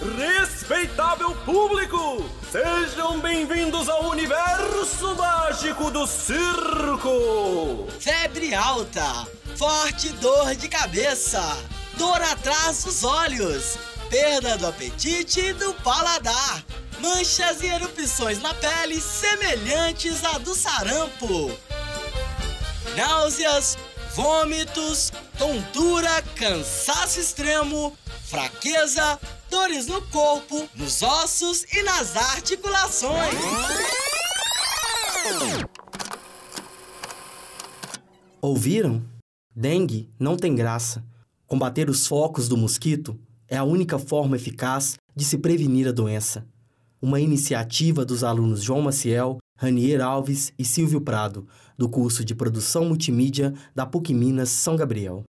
respeitável público! Sejam bem-vindos ao universo mágico do circo! Febre alta, forte dor de cabeça, dor atrás dos olhos, perda do apetite e do paladar, manchas e erupções na pele semelhantes à do sarampo, náuseas, vômitos, tontura, cansaço extremo, fraqueza, dores no corpo, nos ossos e nas articulações. Ouviram? Dengue não tem graça. Combater os focos do mosquito é a única forma eficaz de se prevenir a doença. Uma iniciativa dos alunos João Maciel, Ranier Alves e Silvio Prado, do curso de Produção Multimídia da PUC Minas São Gabriel.